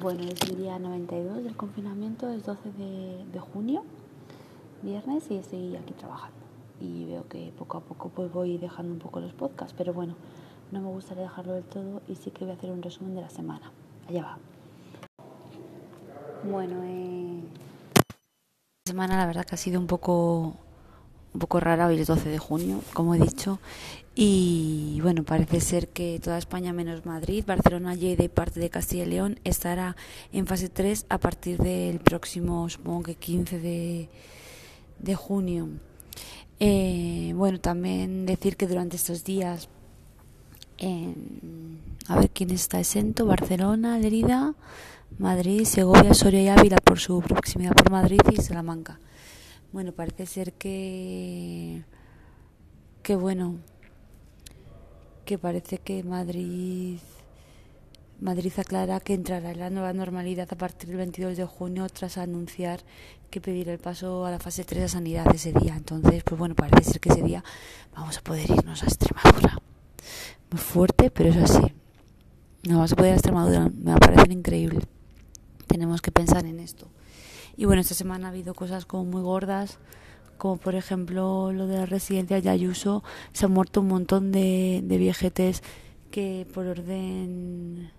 Bueno, es el día 92 del confinamiento, es 12 de, junio, viernes, y estoy aquí trabajando. Y veo que poco a poco pues voy dejando un poco los podcasts, pero bueno, no me gustaría dejarlo del todo y sí que voy a hacer un resumen de la semana. Allá va. Bueno, eh... la semana la verdad que ha sido un poco un poco rara, hoy es 12 de junio, como he dicho, y bueno, parece ser que toda España menos Madrid, Barcelona, Lleida y parte de Castilla y León estará en fase 3 a partir del próximo, supongo que 15 de, de junio. Eh, bueno, también decir que durante estos días, a ver quién está exento, Barcelona, Lerida, Madrid, Segovia, Soria y Ávila por su proximidad por Madrid y Salamanca. Bueno, parece ser que que bueno, que parece que Madrid Madrid aclara que entrará en la nueva normalidad a partir del 22 de junio tras anunciar que pedirá el paso a la fase 3 de sanidad ese día. Entonces, pues bueno, parece ser que ese día vamos a poder irnos a Extremadura. Muy fuerte, pero es así. No vamos a poder ir a Extremadura, me va a parecer increíble. Tenemos que pensar en esto. Y bueno, esta semana ha habido cosas como muy gordas, como por ejemplo lo de la residencia de Ayuso. Se han muerto un montón de, de viejetes que por orden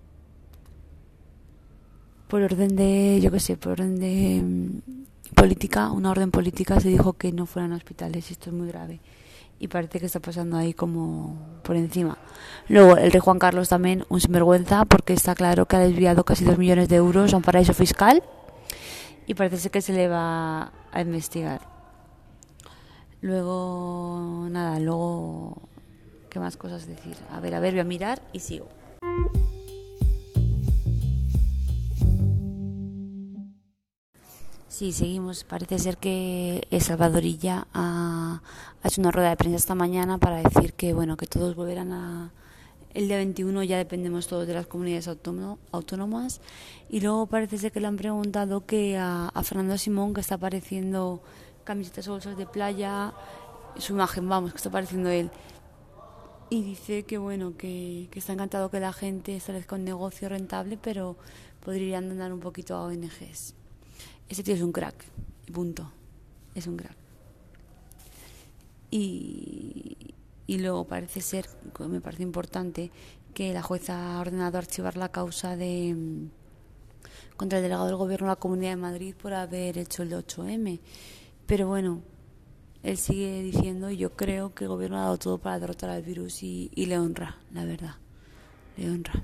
por orden de yo qué sé por orden de mm, política una orden política se dijo que no fueran hospitales y esto es muy grave. Y parece que está pasando ahí como por encima. Luego el rey Juan Carlos también un sinvergüenza porque está claro que ha desviado casi dos millones de euros a un paraíso fiscal y parece que se le va a investigar. Luego, nada, luego, ¿qué más cosas decir? A ver, a ver, voy a mirar y sigo. Sí, seguimos. Parece ser que Salvadorilla ha, ha hecho una rueda de prensa esta mañana para decir que, bueno, que todos volverán a, el día 21 ya dependemos todos de las comunidades autónomas. Y luego parece ser que le han preguntado que a, Fernando Simón, que está apareciendo camisetas o bolsas de playa, su imagen, vamos, que está apareciendo él. Y dice que bueno, que, está encantado que la gente establezca un negocio rentable, pero podrían donar un poquito a ONGs. Ese tío es un crack, punto. Es un crack. Y, y luego parece ser, me parece importante, que la jueza ha ordenado archivar la causa de mm, contra el delegado del gobierno de la Comunidad de Madrid por haber hecho el 8M. Pero bueno, él sigue diciendo, yo creo que el gobierno ha dado todo para derrotar al virus y, y le honra, la verdad, le honra.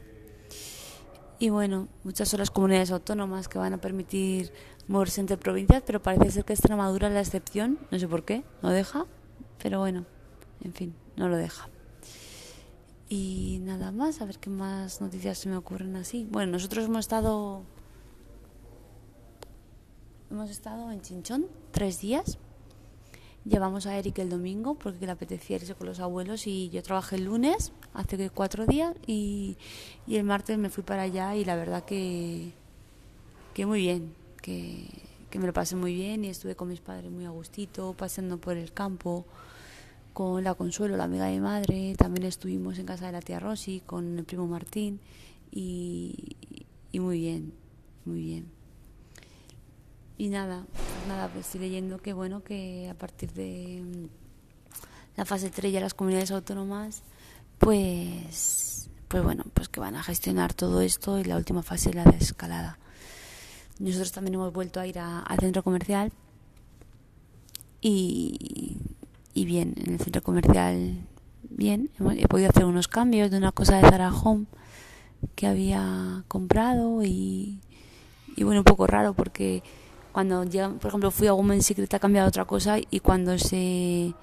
Y bueno, muchas son las comunidades autónomas que van a permitir moverse entre provincias, pero parece ser que Extremadura es la excepción, no sé por qué, no deja, pero bueno, en fin no lo deja. Y nada más, a ver qué más noticias se me ocurren así. Bueno, nosotros hemos estado hemos estado en Chinchón tres días. Llevamos a Eric el domingo porque le apetecía irse con los abuelos y yo trabajé el lunes, hace cuatro días, y, y el martes me fui para allá y la verdad que, que muy bien, que, que me lo pasé muy bien y estuve con mis padres muy a gustito, paseando por el campo con la Consuelo, la amiga de mi madre, también estuvimos en casa de la tía Rosy con el primo Martín y, y muy bien, muy bien. Y nada, nada, pues estoy leyendo que bueno, que a partir de mm, la fase 3 ya las comunidades autónomas, pues, pues bueno, pues que van a gestionar todo esto y la última fase es la desescalada. Nosotros también hemos vuelto a ir al centro comercial y y bien, en el centro comercial bien, he podido hacer unos cambios de una cosa de Zara Home que había comprado y, y bueno, un poco raro porque cuando llega, por ejemplo, fui a Women Secret ha cambiado otra cosa y cuando se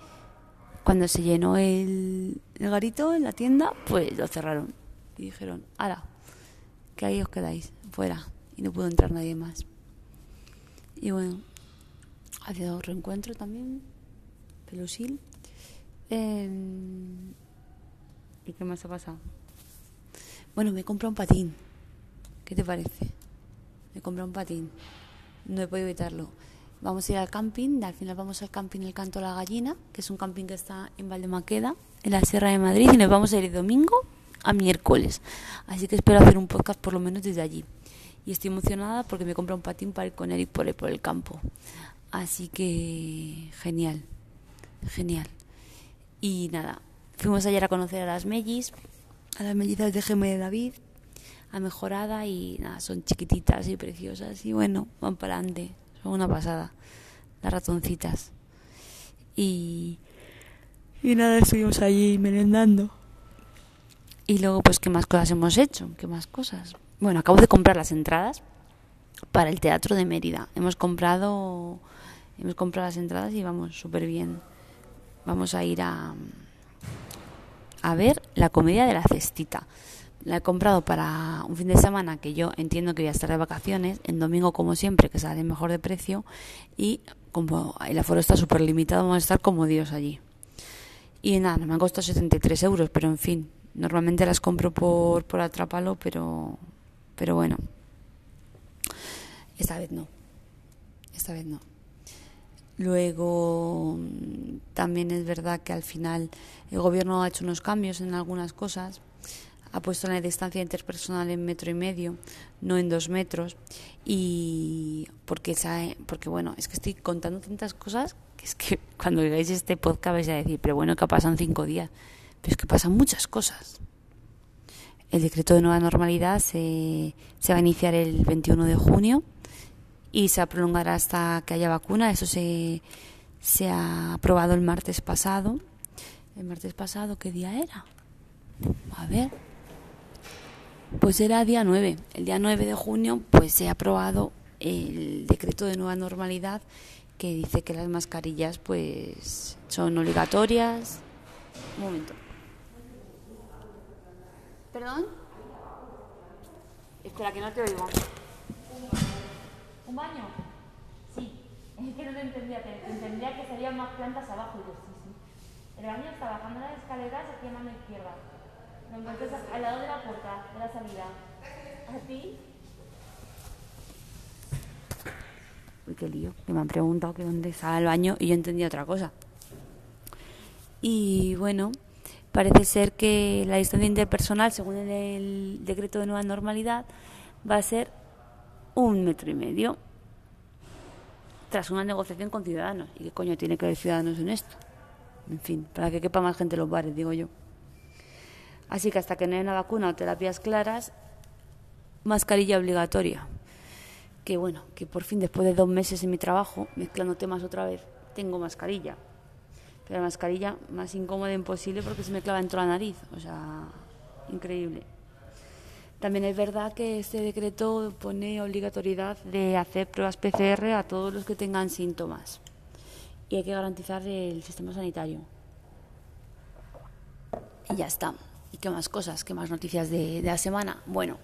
cuando se llenó el, el garito en la tienda, pues lo cerraron y dijeron, ala, que ahí os quedáis, fuera, y no pudo entrar nadie más. Y bueno, ha sido reencuentro también Pelusil. Em, ¿Y qué más ha pasado? Bueno, me he comprado un patín. ¿Qué te parece? Me he comprado un patín. No he podido evitarlo. Vamos a ir al camping. Al final vamos al camping El Canto de la Gallina, que es un camping que está en Valdemaqueda, en la Sierra de Madrid. Y nos vamos a ir de domingo a miércoles. Así que espero hacer un podcast por lo menos desde allí. y estoy emocionada porque me compra un patín para ir con Eric por el, por el campo. Así que genial, genial. Y nada, fuimos ayer a conocer a las mellis, a las mellizas de Gemma de David, a Mejorada y nada, son chiquititas y preciosas y bueno, van para adelante, son una pasada, las ratoncitas. Y, y nada, estuvimos allí merendando. Y luego, pues, ¿qué más cosas hemos hecho? ¿Qué más cosas? Bueno, acabo de comprar las entradas para el Teatro de Mérida. Hemos comprado, hemos comprado las entradas y vamos súper bien. Vamos a ir a, a ver la comedia de la cestita. La he comprado para un fin de semana que yo entiendo que voy a estar de vacaciones, en domingo como siempre, que sale mejor de precio, y como el aforo está súper limitado, vamos a estar como Dios allí. Y nada, me han costado 73 euros, pero en fin, normalmente las compro por, por Atrápalo, pero, pero bueno, esta vez no, esta vez no. Luego, también es verdad que al final el gobierno ha hecho unos cambios en algunas cosas, ha puesto la distancia interpersonal en metro y medio, no en dos metros, y porque, porque bueno, es que estoy contando tantas cosas que es que cuando veáis este podcast vais a decir, pero bueno, que pasan cinco días, pero es que pasan muchas cosas. El decreto de nueva normalidad se, se va a iniciar el 21 de junio y se prolongará hasta que haya vacuna. Eso se, se ha aprobado el martes pasado. ¿El martes pasado qué día era? A ver. Pues era día 9. El día 9 de junio pues se ha aprobado el decreto de nueva normalidad que dice que las mascarillas pues son obligatorias. Un momento. ¿Perdón? Espera, que no te oigo. ¿Un baño? Sí. Es que no te entendía. Te entendía que serían más plantas abajo. Y yo, sí, sí. El baño está bajando las escaleras aquí a mano izquierda. Lo encuentras al lado de la puerta, de la salida. ¿A ti? Uy, qué lío. Que me han preguntado que dónde estaba el baño y yo entendía otra cosa. Y bueno, parece ser que la distancia interpersonal, según el decreto de nueva normalidad, va a ser un metro y medio tras una negociación con ciudadanos. ¿Y qué coño tiene que ver ciudadanos en esto? En fin, para que quepa más gente en los bares, digo yo. Así que hasta que no haya una vacuna o terapias claras, mascarilla obligatoria. Que bueno, que por fin después de dos meses en mi trabajo, mezclando temas otra vez, tengo mascarilla la mascarilla más incómoda imposible porque se me clava dentro de la nariz, o sea, increíble. También es verdad que este decreto pone obligatoriedad de hacer pruebas PCR a todos los que tengan síntomas y hay que garantizar el sistema sanitario. Y ya está. ¿Y qué más cosas? ¿Qué más noticias de, la semana? Bueno,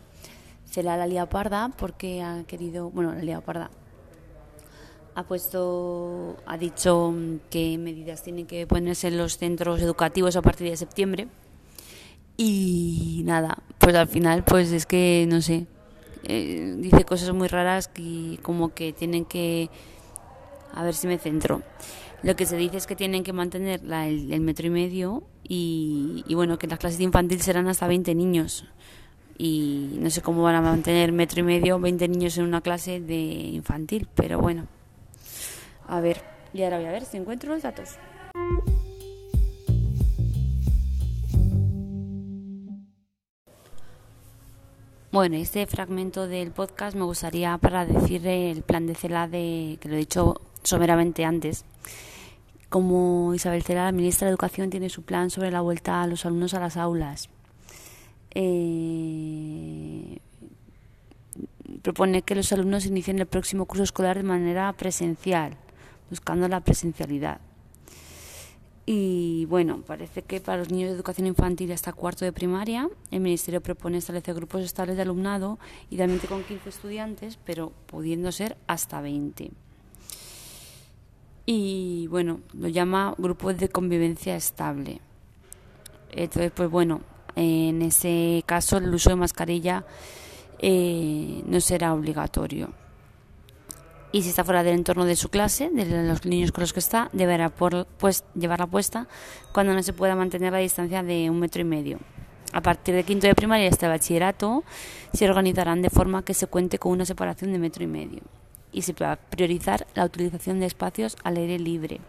se la lía parda porque ha querido, bueno, la lía parda, ha puesto, ha dicho qué medidas tienen que ponerse en los centros educativos a partir de septiembre. Y nada, pues al final, pues es que no sé, eh, dice cosas muy raras que como que tienen que, a ver si me centro. Lo que se dice es que tienen que mantener el, metro y medio y, y, bueno, que las clases de infantil serán hasta 20 niños. Y no sé cómo van a mantener metro y medio, 20 niños en una clase de infantil, pero bueno. A ver, y ahora voy a ver si encuentro los datos. Bueno, este fragmento del podcast me gustaría para decir el plan de CELADE, que lo he dicho someramente antes. Como Isabel Cela, la ministra de Educación, tiene su plan sobre la vuelta a los alumnos a las aulas. Eh, propone que los alumnos inicien el próximo curso escolar de manera presencial buscando la presencialidad. Y bueno, parece que para los niños de educación infantil hasta cuarto de primaria, el Ministerio propone establecer grupos estables de alumnado, idealmente con 15 estudiantes, pero pudiendo ser hasta 20. Y bueno, lo llama grupos de convivencia estable. Entonces, pues bueno, en ese caso el uso de mascarilla eh, no será obligatorio y si está fuera del entorno de su clase, de los niños con los que está, deberá por, pues, llevarla puesta cuando no se pueda mantener la distancia de un metro y medio. A partir de quinto de primaria hasta bachillerato se organizarán de forma que se cuente con una separación de metro y medio y se va a priorizar la utilización de espacios al aire libre.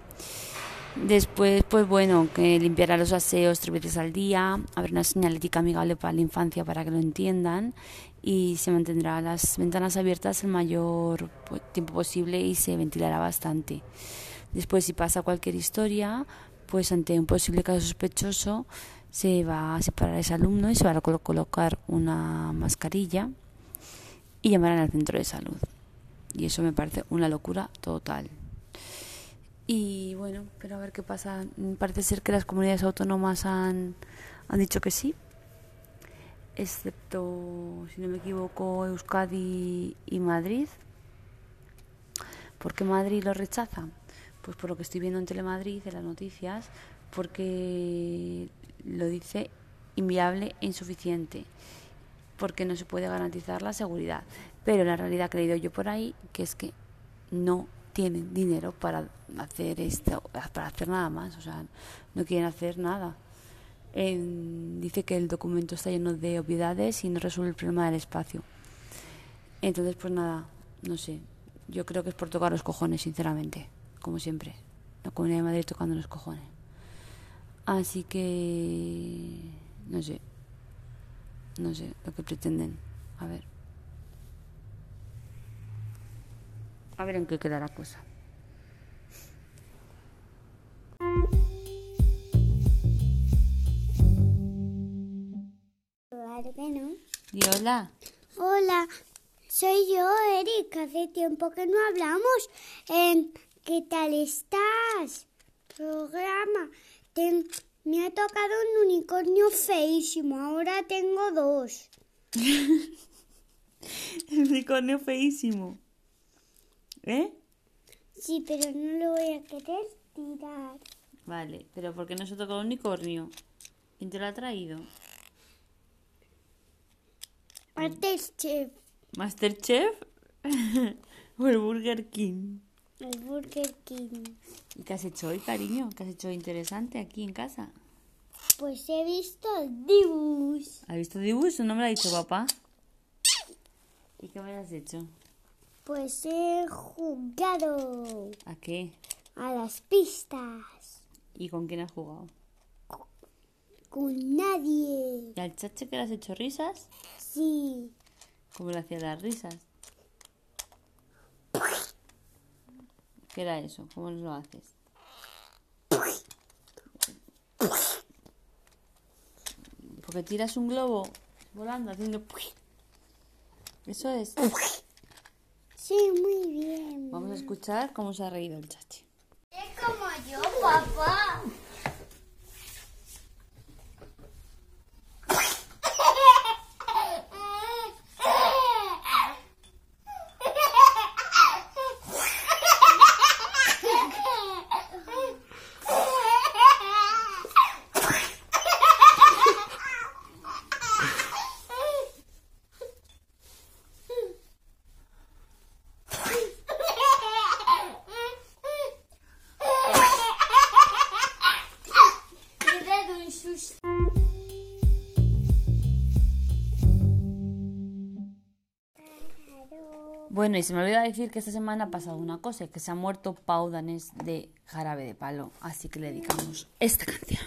Después, pues bueno, que limpiará los aseos tres veces al día, habrá una señalética amigable para la infancia para que lo entiendan y se mantendrá las ventanas abiertas el mayor tiempo posible y se ventilará bastante. Después, si pasa cualquier historia, pues ante un posible caso sospechoso se va a separar a ese alumno y se va a colocar una mascarilla y llamarán al centro de salud. Y eso me parece una locura total. Y bueno, pero a ver qué pasa. Parece ser que las comunidades autónomas han, han dicho que sí, excepto, si no me equivoco, Euskadi y Madrid. ¿Por qué Madrid lo rechaza? Pues por lo que estoy viendo en Telemadrid, en las noticias, porque lo dice inviable e insuficiente, porque no se puede garantizar la seguridad. Pero la realidad que he leído yo por ahí, que es que no tienen dinero para hacer esto, para hacer nada más, o sea, no quieren hacer nada. dice que el documento está lleno de obviedades y no resuelve el problema del espacio. Entonces, pues nada, no sé. Yo creo que es por tocar los cojones, sinceramente, como siempre. La Comunidad de Madrid tocando los cojones. Así que, no sé, no sé lo que pretenden. A ver. A ver en qué queda la cosa. Y hola. Hola, soy yo, Eric. Hace tiempo que no hablamos. Eh, ¿Qué tal estás? Programa. me ha tocado un unicornio feísimo. Ahora tengo dos. unicornio feísimo. ¿Eh? Sí, pero no lo voy a querer tirar. Vale, pero ¿por qué no se toca un unicornio? ¿Quién te lo ha traído? Masterchef. ¿Masterchef? ¿O el Burger King? El Burger King. ¿Y qué has hecho hoy, cariño? ¿Qué has hecho interesante aquí en casa? Pues he visto dibujos. ¿Has visto dibujos? No me lo ha dicho papá. ¿Y qué me has hecho? Pues he jugado. ¿A qué? A las pistas. ¿Y con quién has jugado? Con nadie. ¿Y al chache que le has hecho risas? Sí. ¿Cómo le hacías las risas? ¿Qué era eso? ¿Cómo lo haces? Porque tiras un globo volando haciendo... Eso es. Sí, muy bien. Vamos a escuchar cómo se ha reído el chachi. Es como yo, papá. Bueno, y se me olvidó decir que esta semana ha pasado una cosa, que se ha muerto Pau Danés de Jarabe de Palo, así que le dedicamos esta canción.